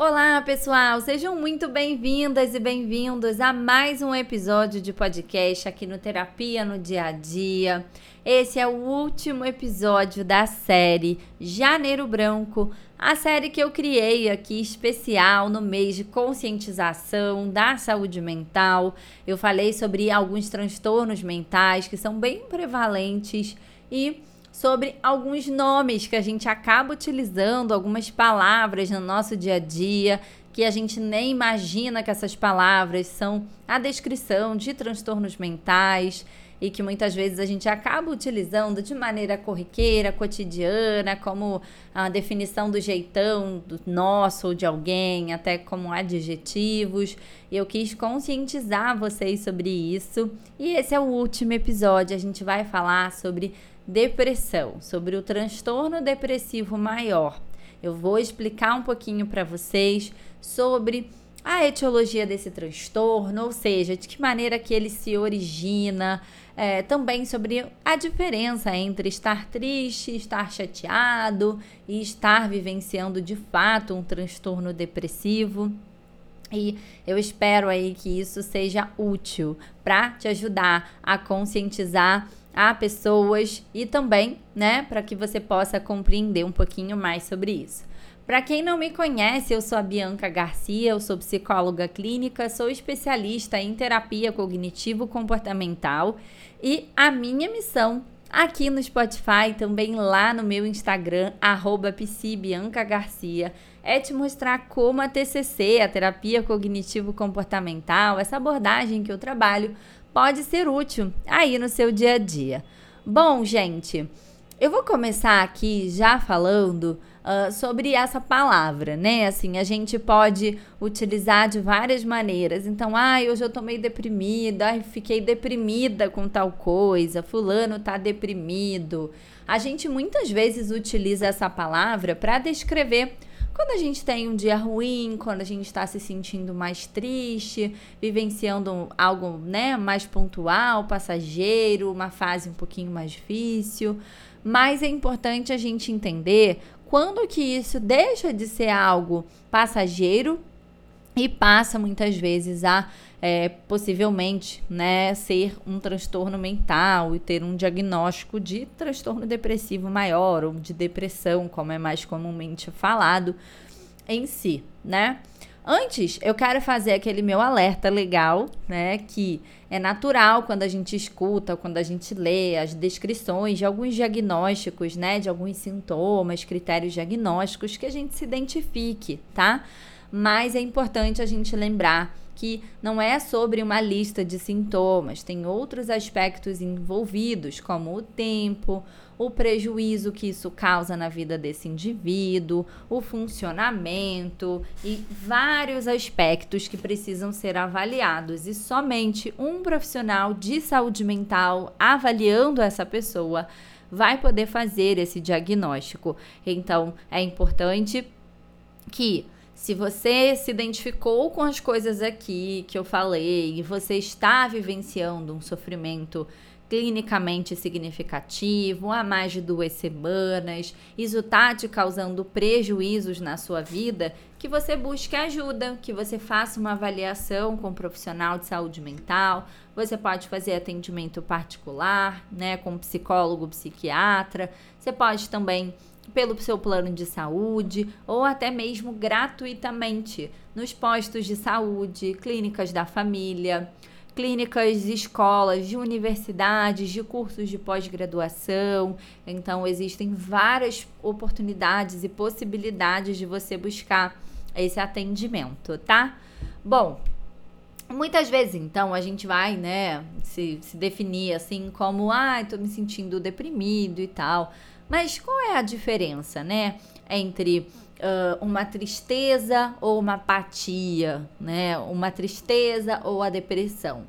Olá, pessoal! Sejam muito bem-vindas e bem-vindos a mais um episódio de podcast aqui no Terapia no Dia a Dia. Esse é o último episódio da série Janeiro Branco, a série que eu criei aqui especial no mês de conscientização da saúde mental. Eu falei sobre alguns transtornos mentais que são bem prevalentes e sobre alguns nomes que a gente acaba utilizando, algumas palavras no nosso dia a dia, que a gente nem imagina que essas palavras são a descrição de transtornos mentais e que muitas vezes a gente acaba utilizando de maneira corriqueira, cotidiana, como a definição do jeitão do nosso ou de alguém, até como adjetivos. Eu quis conscientizar vocês sobre isso. E esse é o último episódio. A gente vai falar sobre depressão, sobre o transtorno depressivo maior. Eu vou explicar um pouquinho para vocês sobre a etiologia desse transtorno, ou seja, de que maneira que ele se origina, é, também sobre a diferença entre estar triste, estar chateado e estar vivenciando de fato um transtorno depressivo. E eu espero aí que isso seja útil para te ajudar a conscientizar a pessoas e também, né, para que você possa compreender um pouquinho mais sobre isso. Para quem não me conhece, eu sou a Bianca Garcia, eu sou psicóloga clínica, sou especialista em terapia cognitivo-comportamental e a minha missão aqui no Spotify, também lá no meu Instagram, arroba Garcia, é te mostrar como a TCC, a terapia cognitivo-comportamental, essa abordagem que eu trabalho, pode ser útil aí no seu dia a dia. Bom, gente, eu vou começar aqui já falando uh, sobre essa palavra, né? Assim, a gente pode utilizar de várias maneiras. Então, ai, hoje eu tô meio deprimida, fiquei deprimida com tal coisa, fulano tá deprimido. A gente muitas vezes utiliza essa palavra para descrever quando a gente tem um dia ruim, quando a gente está se sentindo mais triste, vivenciando algo né, mais pontual, passageiro, uma fase um pouquinho mais difícil. Mas é importante a gente entender quando que isso deixa de ser algo passageiro e passa muitas vezes a é, possivelmente né, ser um transtorno mental e ter um diagnóstico de transtorno depressivo maior ou de depressão, como é mais comumente falado em si, né? Antes, eu quero fazer aquele meu alerta legal, né? Que é natural quando a gente escuta, quando a gente lê as descrições de alguns diagnósticos, né? De alguns sintomas, critérios diagnósticos, que a gente se identifique, tá? Mas é importante a gente lembrar que não é sobre uma lista de sintomas, tem outros aspectos envolvidos, como o tempo, o prejuízo que isso causa na vida desse indivíduo, o funcionamento e vários aspectos que precisam ser avaliados. E somente um profissional de saúde mental avaliando essa pessoa vai poder fazer esse diagnóstico. Então, é importante que se você se identificou com as coisas aqui que eu falei e você está vivenciando um sofrimento clinicamente significativo há mais de duas semanas, isso está te causando prejuízos na sua vida, que você busque ajuda, que você faça uma avaliação com um profissional de saúde mental. Você pode fazer atendimento particular, né, com psicólogo, psiquiatra. Você pode também pelo seu plano de saúde ou até mesmo gratuitamente nos postos de saúde, clínicas da família, clínicas, escolas, de universidades, de cursos de pós-graduação. Então, existem várias oportunidades e possibilidades de você buscar esse atendimento, tá? Bom, Muitas vezes, então, a gente vai, né, se, se definir assim como, ah, tô me sentindo deprimido e tal. Mas qual é a diferença, né, entre uh, uma tristeza ou uma apatia, né? Uma tristeza ou a depressão?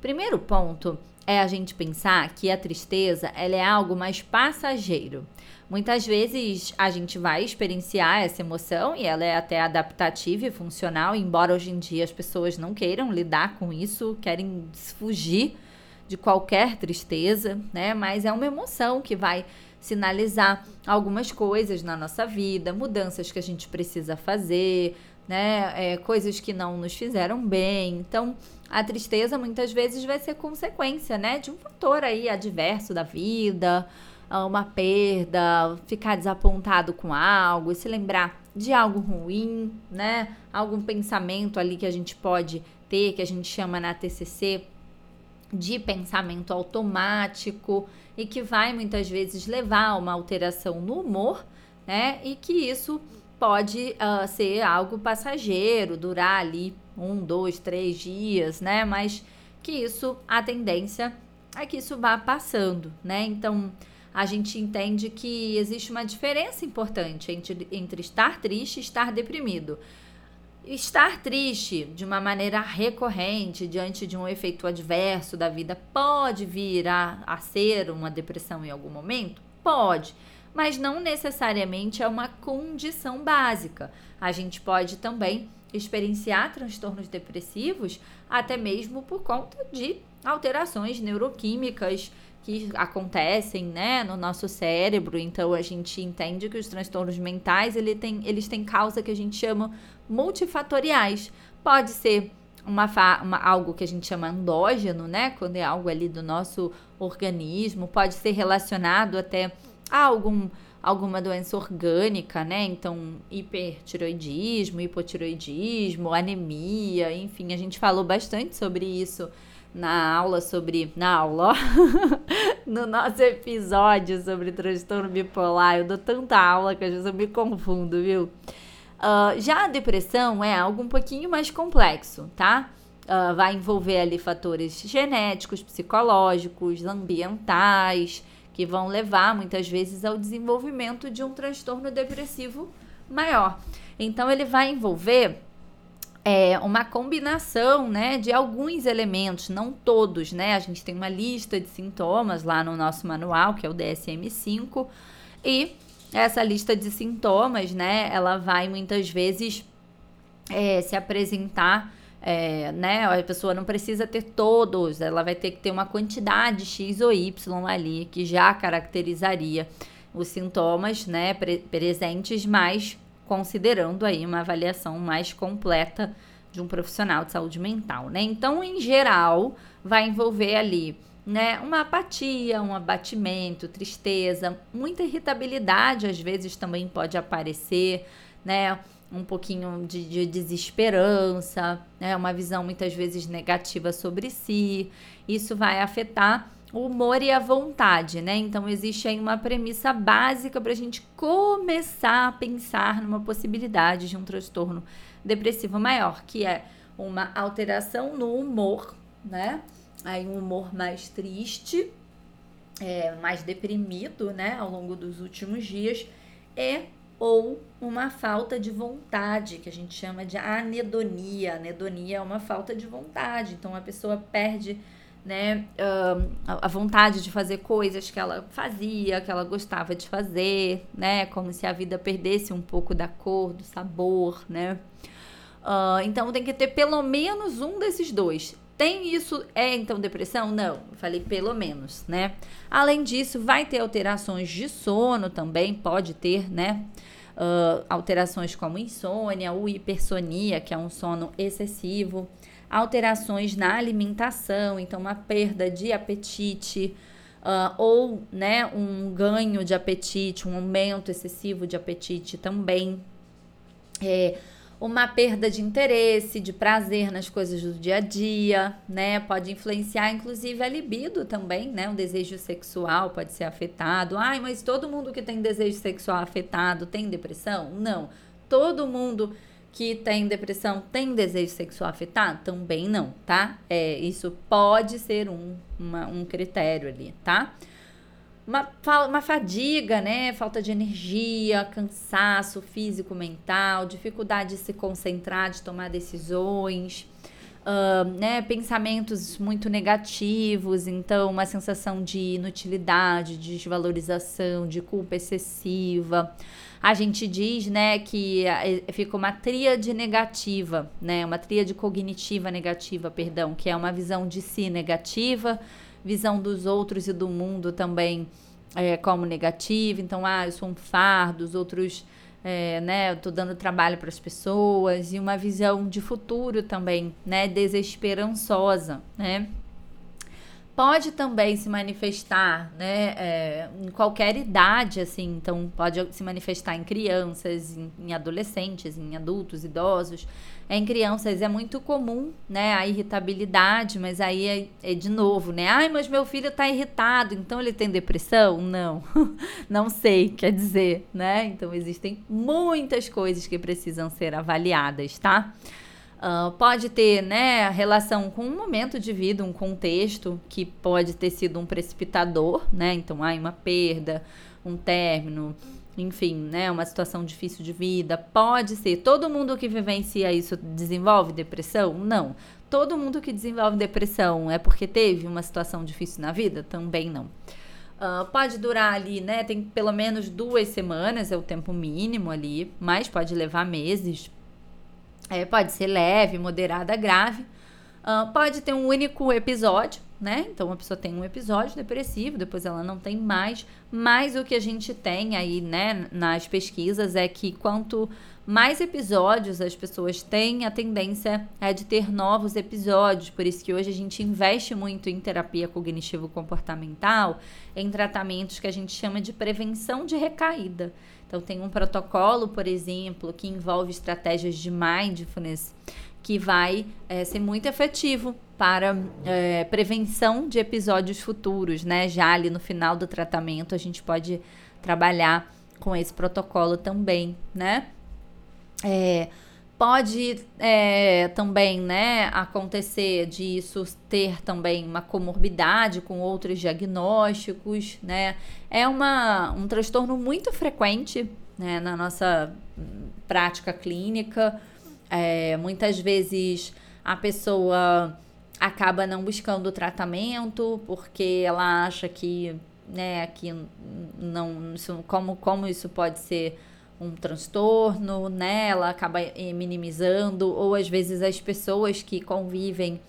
Primeiro ponto é a gente pensar que a tristeza ela é algo mais passageiro. Muitas vezes a gente vai experienciar essa emoção e ela é até adaptativa e funcional, embora hoje em dia as pessoas não queiram lidar com isso, querem fugir de qualquer tristeza, né? Mas é uma emoção que vai sinalizar algumas coisas na nossa vida, mudanças que a gente precisa fazer, né? É, coisas que não nos fizeram bem. Então, a tristeza muitas vezes vai ser consequência, né? De um fator aí adverso da vida, uma perda, ficar desapontado com algo, se lembrar de algo ruim, né? Algum pensamento ali que a gente pode ter, que a gente chama na TCC de pensamento automático e que vai muitas vezes levar a uma alteração no humor, né? E que isso pode uh, ser algo passageiro, durar ali um, dois, três dias, né? Mas que isso, a tendência é que isso vá passando, né? Então, a gente entende que existe uma diferença importante entre, entre estar triste e estar deprimido. Estar triste de uma maneira recorrente diante de um efeito adverso da vida pode vir a, a ser uma depressão em algum momento? Pode, mas não necessariamente é uma condição básica. A gente pode também experienciar transtornos depressivos até mesmo por conta de alterações neuroquímicas que acontecem, né, no nosso cérebro. Então a gente entende que os transtornos mentais ele tem, eles têm causa que a gente chama multifatoriais. Pode ser uma, uma, algo que a gente chama endógeno, né? Quando é algo ali do nosso organismo, pode ser relacionado até a algum, alguma doença orgânica, né? Então, hipertiroidismo, hipotiroidismo, anemia, enfim, a gente falou bastante sobre isso na aula sobre. Na aula, no nosso episódio sobre transtorno bipolar. Eu dou tanta aula que às vezes eu me confundo, viu? Uh, já a depressão é algo um pouquinho mais complexo, tá? Uh, vai envolver ali fatores genéticos, psicológicos, ambientais, que vão levar muitas vezes ao desenvolvimento de um transtorno depressivo maior. Então, ele vai envolver é uma combinação, né, de alguns elementos, não todos, né? A gente tem uma lista de sintomas lá no nosso manual, que é o DSM-5, e essa lista de sintomas, né, ela vai muitas vezes é, se apresentar, é, né? A pessoa não precisa ter todos, ela vai ter que ter uma quantidade X ou Y ali que já caracterizaria os sintomas, né, pre presentes, mas considerando aí uma avaliação mais completa de um profissional de saúde mental, né? Então, em geral, vai envolver ali, né, uma apatia, um abatimento, tristeza, muita irritabilidade às vezes também pode aparecer, né? Um pouquinho de, de desesperança, né? Uma visão muitas vezes negativa sobre si. Isso vai afetar o humor e a vontade, né? Então existe aí uma premissa básica para a gente começar a pensar numa possibilidade de um transtorno depressivo maior, que é uma alteração no humor, né? Aí um humor mais triste, é, mais deprimido, né? Ao longo dos últimos dias e ou uma falta de vontade, que a gente chama de anedonia. Anedonia é uma falta de vontade, então a pessoa perde né, a vontade de fazer coisas que ela fazia, que ela gostava de fazer, né, como se a vida perdesse um pouco da cor, do sabor, né. Uh, então tem que ter pelo menos um desses dois. Tem isso? É então depressão? Não, falei pelo menos, né? Além disso, vai ter alterações de sono também, pode ter, né? Uh, alterações como insônia ou hipersonia, que é um sono excessivo alterações na alimentação, então uma perda de apetite, uh, ou né, um ganho de apetite, um aumento excessivo de apetite também. É, uma perda de interesse, de prazer nas coisas do dia a dia, né? Pode influenciar, inclusive, a libido também, né? O desejo sexual pode ser afetado. Ai, mas todo mundo que tem desejo sexual afetado tem depressão? Não. Todo mundo que tem depressão tem desejo sexual afetado? Também não, tá? É, isso pode ser um, uma, um critério ali, tá? Uma, uma fadiga, né? Falta de energia, cansaço físico, mental, dificuldade de se concentrar, de tomar decisões, uh, né? Pensamentos muito negativos, então uma sensação de inutilidade, de desvalorização, de culpa excessiva a gente diz, né, que eh, fica uma tríade negativa, né, uma tríade cognitiva negativa, perdão, que é uma visão de si negativa, visão dos outros e do mundo também é, como negativa. Então, ah, eu sou um fardo, os outros é, né, eu tô dando trabalho para as pessoas e uma visão de futuro também, né, desesperançosa, né? Pode também se manifestar, né, é, em qualquer idade, assim, então pode se manifestar em crianças, em, em adolescentes, em adultos, idosos. Em crianças é muito comum, né, a irritabilidade, mas aí é, é de novo, né, ai, mas meu filho tá irritado, então ele tem depressão? Não, não sei, quer dizer, né, então existem muitas coisas que precisam ser avaliadas, tá? Uh, pode ter né, relação com um momento de vida, um contexto que pode ter sido um precipitador, né? Então, há uma perda, um término, enfim, né, uma situação difícil de vida. Pode ser. Todo mundo que vivencia isso desenvolve depressão? Não. Todo mundo que desenvolve depressão é porque teve uma situação difícil na vida? Também não. Uh, pode durar ali, né? Tem pelo menos duas semanas, é o tempo mínimo ali, mas pode levar meses é, pode ser leve, moderada, grave. Uh, pode ter um único episódio, né? Então a pessoa tem um episódio depressivo, depois ela não tem mais. Mas o que a gente tem aí, né, nas pesquisas é que quanto mais episódios as pessoas têm, a tendência é de ter novos episódios. Por isso que hoje a gente investe muito em terapia cognitivo-comportamental, em tratamentos que a gente chama de prevenção de recaída. Então, tem um protocolo, por exemplo, que envolve estratégias de mindfulness, que vai é, ser muito efetivo para é, prevenção de episódios futuros, né? Já ali no final do tratamento, a gente pode trabalhar com esse protocolo também, né? É, pode é, também né, acontecer disso ter também uma comorbidade com outros diagnósticos, né? É uma, um transtorno muito frequente né, na nossa prática clínica. É, muitas vezes a pessoa acaba não buscando tratamento porque ela acha que, né, que não, isso, como, como isso pode ser um transtorno, né? Ela acaba eh, minimizando, ou às vezes as pessoas que convivem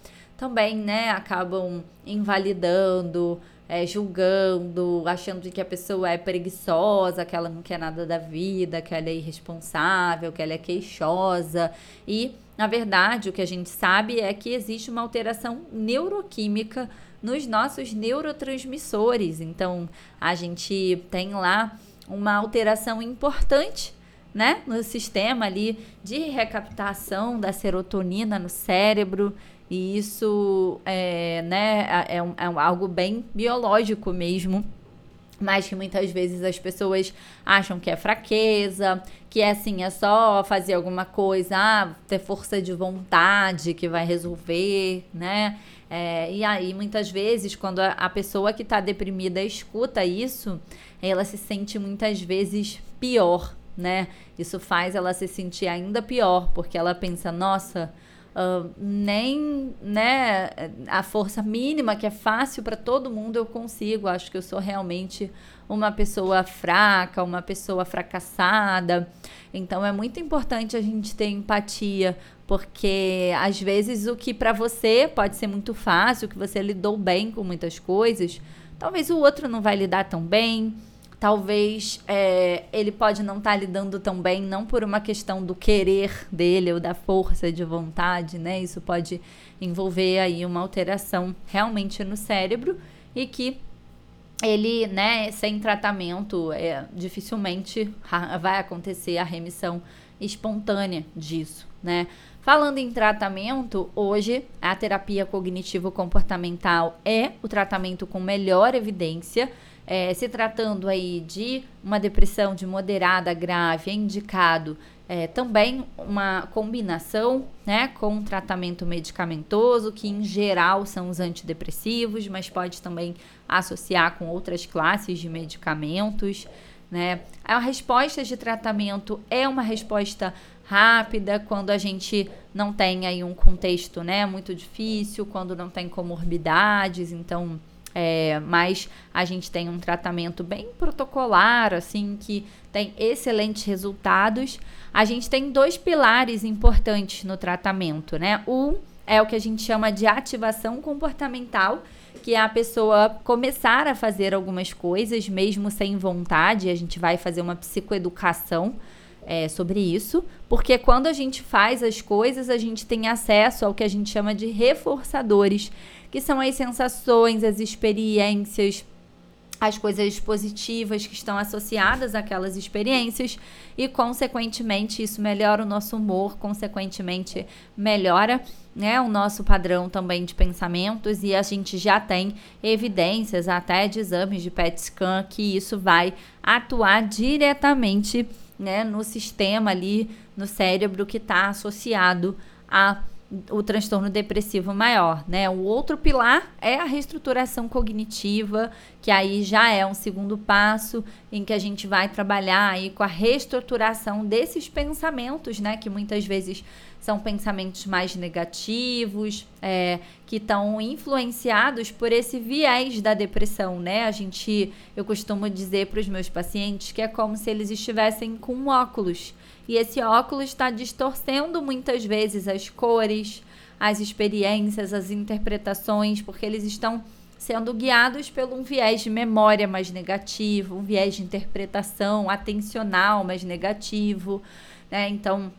também, né, acabam invalidando, é, julgando, achando que a pessoa é preguiçosa, que ela não quer nada da vida, que ela é irresponsável, que ela é queixosa. E, na verdade, o que a gente sabe é que existe uma alteração neuroquímica nos nossos neurotransmissores. Então, a gente tem lá uma alteração importante né, no sistema ali de recaptação da serotonina no cérebro. E isso é, né, é, um, é algo bem biológico mesmo mas que muitas vezes as pessoas acham que é fraqueza, que é assim, é só fazer alguma coisa, ah, ter força de vontade que vai resolver, né? É, e aí, muitas vezes, quando a, a pessoa que está deprimida escuta isso, ela se sente muitas vezes pior, né? Isso faz ela se sentir ainda pior, porque ela pensa, nossa, uh, nem né, a força mínima que é fácil para todo mundo eu consigo. Acho que eu sou realmente uma pessoa fraca, uma pessoa fracassada. Então é muito importante a gente ter empatia, porque às vezes o que para você pode ser muito fácil, que você lidou bem com muitas coisas, talvez o outro não vai lidar tão bem talvez é, ele pode não estar tá lidando tão bem, não por uma questão do querer dele ou da força de vontade, né? Isso pode envolver aí uma alteração realmente no cérebro e que ele, né, sem tratamento, é, dificilmente vai acontecer a remissão espontânea disso, né? Falando em tratamento, hoje a terapia cognitivo-comportamental é o tratamento com melhor evidência é, se tratando aí de uma depressão de moderada grave, é indicado é, também uma combinação né, com tratamento medicamentoso, que em geral são os antidepressivos, mas pode também associar com outras classes de medicamentos. Né? A resposta de tratamento é uma resposta rápida quando a gente não tem aí um contexto né, muito difícil, quando não tem comorbidades, então é, mas a gente tem um tratamento bem protocolar, assim, que tem excelentes resultados. A gente tem dois pilares importantes no tratamento, né? Um é o que a gente chama de ativação comportamental, que é a pessoa começar a fazer algumas coisas, mesmo sem vontade. A gente vai fazer uma psicoeducação é, sobre isso, porque quando a gente faz as coisas, a gente tem acesso ao que a gente chama de reforçadores, que são as sensações, as experiências, as coisas positivas que estão associadas àquelas experiências e, consequentemente, isso melhora o nosso humor, consequentemente, melhora né, o nosso padrão também de pensamentos e a gente já tem evidências até de exames de PET scan que isso vai atuar diretamente né, no sistema ali no cérebro que está associado a o transtorno depressivo maior, né? O outro pilar é a reestruturação cognitiva, que aí já é um segundo passo em que a gente vai trabalhar aí com a reestruturação desses pensamentos, né? Que muitas vezes são pensamentos mais negativos, é, que estão influenciados por esse viés da depressão, né? A gente, eu costumo dizer para os meus pacientes que é como se eles estivessem com óculos e esse óculos está distorcendo muitas vezes as cores, as experiências, as interpretações, porque eles estão sendo guiados por um viés de memória mais negativo, um viés de interpretação atencional mais negativo, né? Então,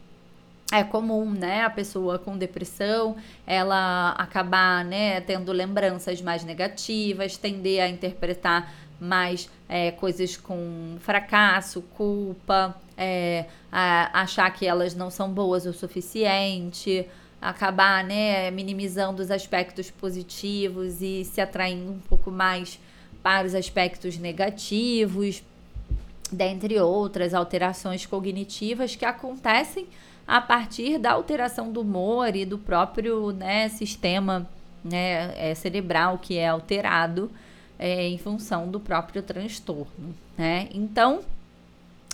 é comum, né, a pessoa com depressão, ela acabar, né, tendo lembranças mais negativas, tender a interpretar mais é, coisas com fracasso, culpa, é, achar que elas não são boas o suficiente, acabar né, minimizando os aspectos positivos e se atraindo um pouco mais para os aspectos negativos, dentre outras alterações cognitivas que acontecem a partir da alteração do humor e do próprio né, sistema né, é, cerebral que é alterado é, em função do próprio transtorno, né? Então,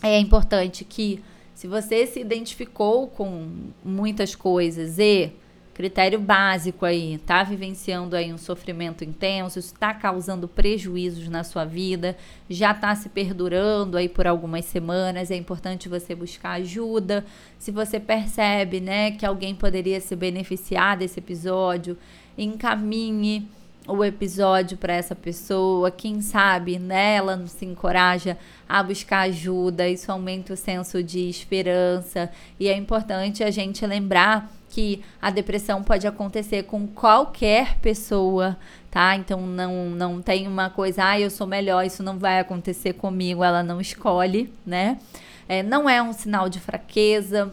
é importante que se você se identificou com muitas coisas e critério básico aí, tá vivenciando aí um sofrimento intenso, está causando prejuízos na sua vida, já está se perdurando aí por algumas semanas, é importante você buscar ajuda. Se você percebe, né, que alguém poderia se beneficiar desse episódio, encaminhe o episódio para essa pessoa, quem sabe né, se encoraja a buscar ajuda, isso aumenta o senso de esperança e é importante a gente lembrar que a depressão pode acontecer com qualquer pessoa, tá? Então não não tem uma coisa, ah, eu sou melhor, isso não vai acontecer comigo, ela não escolhe, né? É, não é um sinal de fraqueza,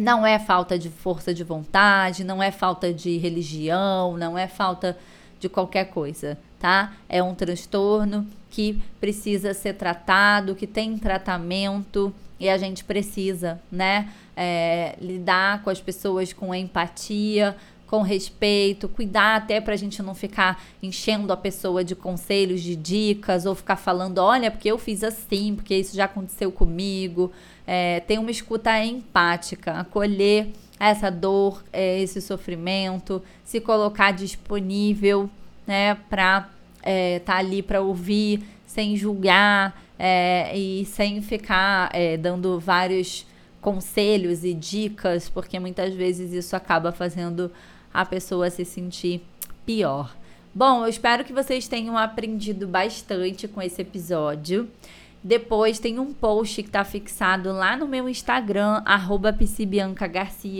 não é falta de força de vontade, não é falta de religião, não é falta de qualquer coisa, tá? É um transtorno que precisa ser tratado, que tem tratamento e a gente precisa, né, é, lidar com as pessoas com empatia, com respeito, cuidar até para a gente não ficar enchendo a pessoa de conselhos, de dicas, ou ficar falando, olha, porque eu fiz assim, porque isso já aconteceu comigo. É, tem uma escuta empática, acolher essa dor, é, esse sofrimento, se colocar disponível, né, para é, tá ali para ouvir, sem julgar é, e sem ficar é, dando vários conselhos e dicas, porque muitas vezes isso acaba fazendo a pessoa se sentir pior. Bom, eu espero que vocês tenham aprendido bastante com esse episódio. Depois tem um post que está fixado lá no meu Instagram, arroba.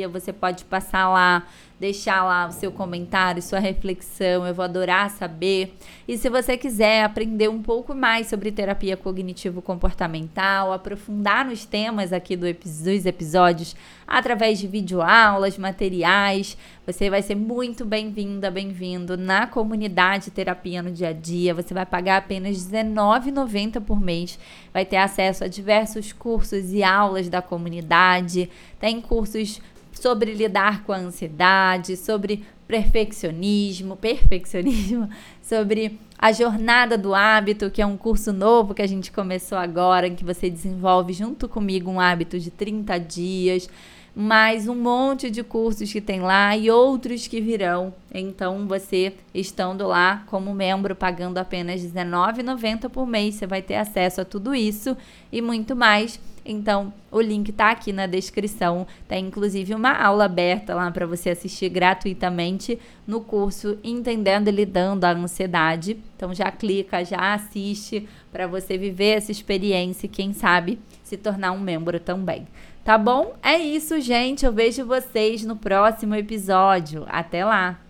Você pode passar lá, deixar lá o seu comentário, sua reflexão. Eu vou adorar saber. E se você quiser aprender um pouco mais sobre terapia cognitivo-comportamental, aprofundar nos temas aqui do, dos episódios através de videoaulas, materiais, você vai ser muito bem-vinda, bem-vindo na comunidade Terapia no Dia a Dia. Você vai pagar apenas R$19,90 por mês. Vai ter acesso a diversos cursos e aulas da comunidade. Tem cursos sobre lidar com a ansiedade, sobre perfeccionismo, perfeccionismo, sobre a jornada do hábito, que é um curso novo que a gente começou agora, em que você desenvolve junto comigo um hábito de 30 dias mais um monte de cursos que tem lá e outros que virão. Então, você estando lá como membro, pagando apenas R$19,90 por mês, você vai ter acesso a tudo isso e muito mais. Então, o link tá aqui na descrição. Tem inclusive uma aula aberta lá para você assistir gratuitamente no curso Entendendo e Lidando a Ansiedade. Então, já clica, já assiste para você viver essa experiência e quem sabe se tornar um membro também. Tá bom? É isso, gente. Eu vejo vocês no próximo episódio. Até lá!